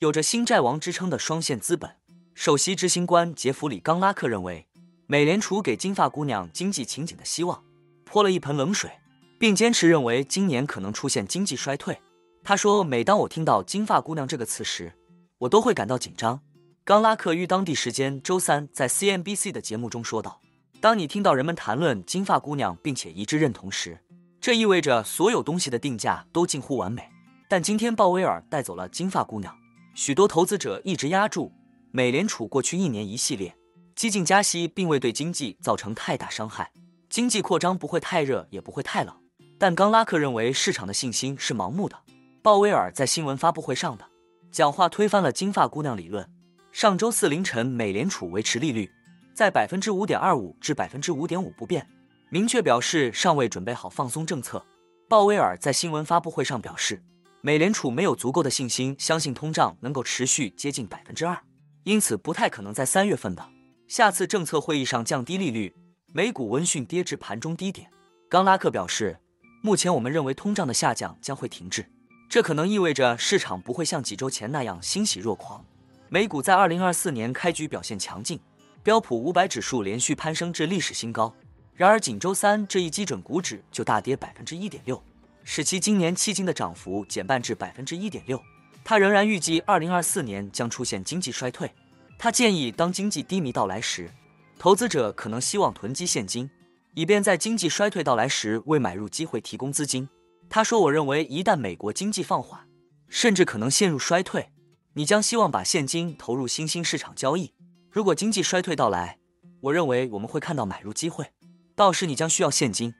有着“新债王”之称的双线资本首席执行官杰弗里·冈拉克认为，美联储给金发姑娘经济前景的希望泼了一盆冷水，并坚持认为今年可能出现经济衰退。他说：“每当我听到‘金发姑娘’这个词时，我都会感到紧张。”冈拉克于当地时间周三在 CNBC 的节目中说道：“当你听到人们谈论‘金发姑娘’并且一致认同时，这意味着所有东西的定价都近乎完美。但今天鲍威尔带走了‘金发姑娘’，许多投资者一直压住美联储过去一年一系列激进加息，并未对经济造成太大伤害。经济扩张不会太热，也不会太冷。但冈拉克认为市场的信心是盲目的。鲍威尔在新闻发布会上的讲话推翻了‘金发姑娘’理论。”上周四凌晨，美联储维持利率在百分之五点二五至百分之五点五不变，明确表示尚未准备好放松政策。鲍威尔在新闻发布会上表示，美联储没有足够的信心相信通胀能够持续接近百分之二，因此不太可能在三月份的下次政策会议上降低利率。美股闻讯跌至盘中低点。冈拉克表示，目前我们认为通胀的下降将会停滞，这可能意味着市场不会像几周前那样欣喜若狂。美股在二零二四年开局表现强劲，标普五百指数连续攀升至历史新高。然而，仅周三这一基准股指就大跌百分之一点六，使其今年迄今的涨幅减半至百分之一点六。他仍然预计二零二四年将出现经济衰退。他建议，当经济低迷到来时，投资者可能希望囤积现金，以便在经济衰退到来时为买入机会提供资金。他说：“我认为，一旦美国经济放缓，甚至可能陷入衰退。”你将希望把现金投入新兴市场交易。如果经济衰退到来，我认为我们会看到买入机会，到时你将需要现金。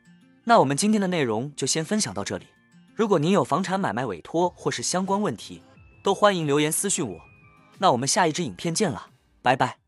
那我们今天的内容就先分享到这里。如果您有房产买卖委托或是相关问题，都欢迎留言私信我。那我们下一支影片见了，拜拜。